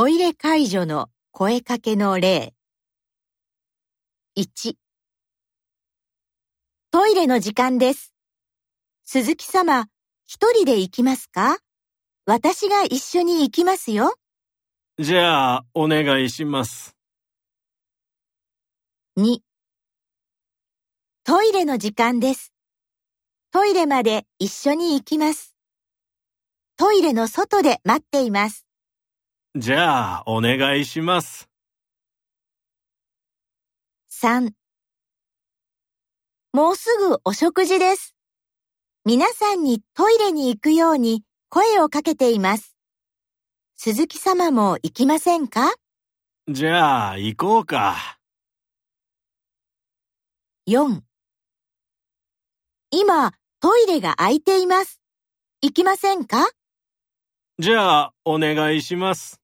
トイレ介助の声かけの例。1トイレの時間です。鈴木様、一人で行きますか？私が一緒に行きますよ。じゃあ、お願いします。2トイレの時間です。トイレまで一緒に行きます。トイレの外で待っています。じゃあ、お願いします。3もうすぐお食事です。皆さんにトイレに行くように声をかけています。鈴木様も行きませんか？じゃあ、行こうか。?4 今、トイレが空いています。行きませんか？じゃあ、お願いします。